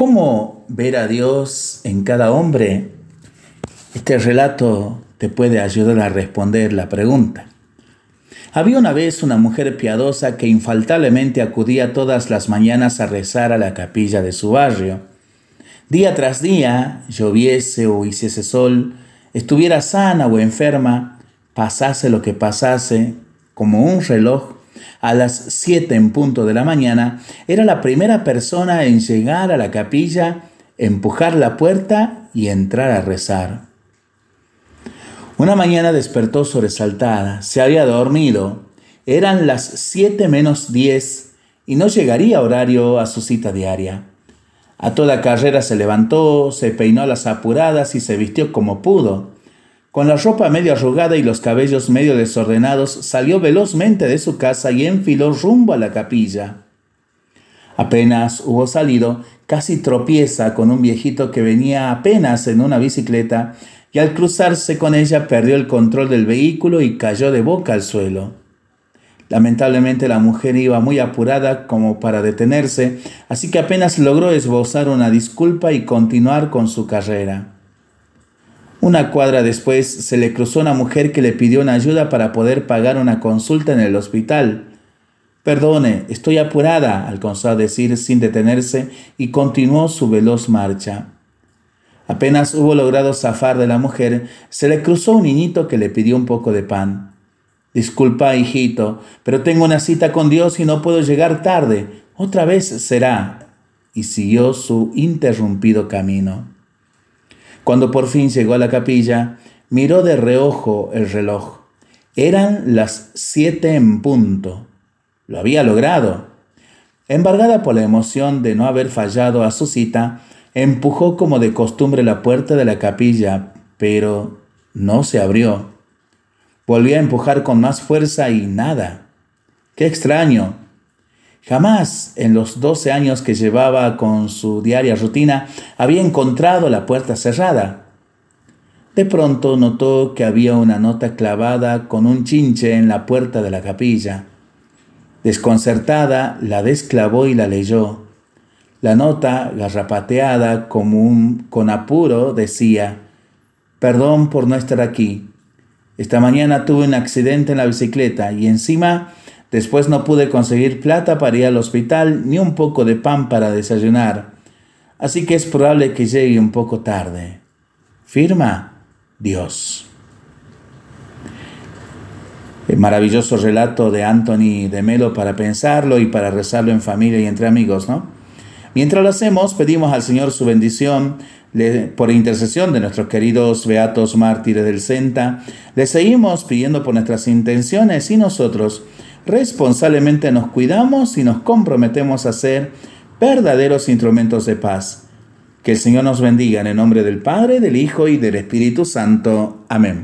¿Cómo ver a Dios en cada hombre? Este relato te puede ayudar a responder la pregunta. Había una vez una mujer piadosa que infaltablemente acudía todas las mañanas a rezar a la capilla de su barrio. Día tras día, lloviese o hiciese sol, estuviera sana o enferma, pasase lo que pasase, como un reloj, a las siete en punto de la mañana, era la primera persona en llegar a la capilla, empujar la puerta y entrar a rezar. Una mañana despertó sobresaltada, se había dormido, eran las siete menos diez y no llegaría horario a su cita diaria. A toda carrera se levantó, se peinó a las apuradas y se vistió como pudo. Con la ropa medio arrugada y los cabellos medio desordenados, salió velozmente de su casa y enfiló rumbo a la capilla. Apenas hubo salido, casi tropieza con un viejito que venía apenas en una bicicleta y al cruzarse con ella perdió el control del vehículo y cayó de boca al suelo. Lamentablemente la mujer iba muy apurada como para detenerse, así que apenas logró esbozar una disculpa y continuar con su carrera. Una cuadra después se le cruzó una mujer que le pidió una ayuda para poder pagar una consulta en el hospital. Perdone, estoy apurada, alcanzó a decir sin detenerse y continuó su veloz marcha. Apenas hubo logrado zafar de la mujer, se le cruzó un niñito que le pidió un poco de pan. Disculpa, hijito, pero tengo una cita con Dios y no puedo llegar tarde. Otra vez será. Y siguió su interrumpido camino. Cuando por fin llegó a la capilla, miró de reojo el reloj. Eran las siete en punto. Lo había logrado. Embargada por la emoción de no haber fallado a su cita, empujó como de costumbre la puerta de la capilla, pero no se abrió. Volvió a empujar con más fuerza y nada. Qué extraño. Jamás en los doce años que llevaba con su diaria rutina había encontrado la puerta cerrada. De pronto notó que había una nota clavada con un chinche en la puerta de la capilla. Desconcertada, la desclavó y la leyó. La nota, garrapateada como con apuro, decía, Perdón por no estar aquí. Esta mañana tuve un accidente en la bicicleta y encima Después no pude conseguir plata para ir al hospital ni un poco de pan para desayunar, así que es probable que llegue un poco tarde. Firma Dios. El maravilloso relato de Anthony de Melo para pensarlo y para rezarlo en familia y entre amigos, ¿no? Mientras lo hacemos, pedimos al Señor su bendición por intercesión de nuestros queridos beatos mártires del Senta. Le seguimos pidiendo por nuestras intenciones y nosotros responsablemente nos cuidamos y nos comprometemos a ser verdaderos instrumentos de paz. Que el Señor nos bendiga en el nombre del Padre, del Hijo y del Espíritu Santo. Amén.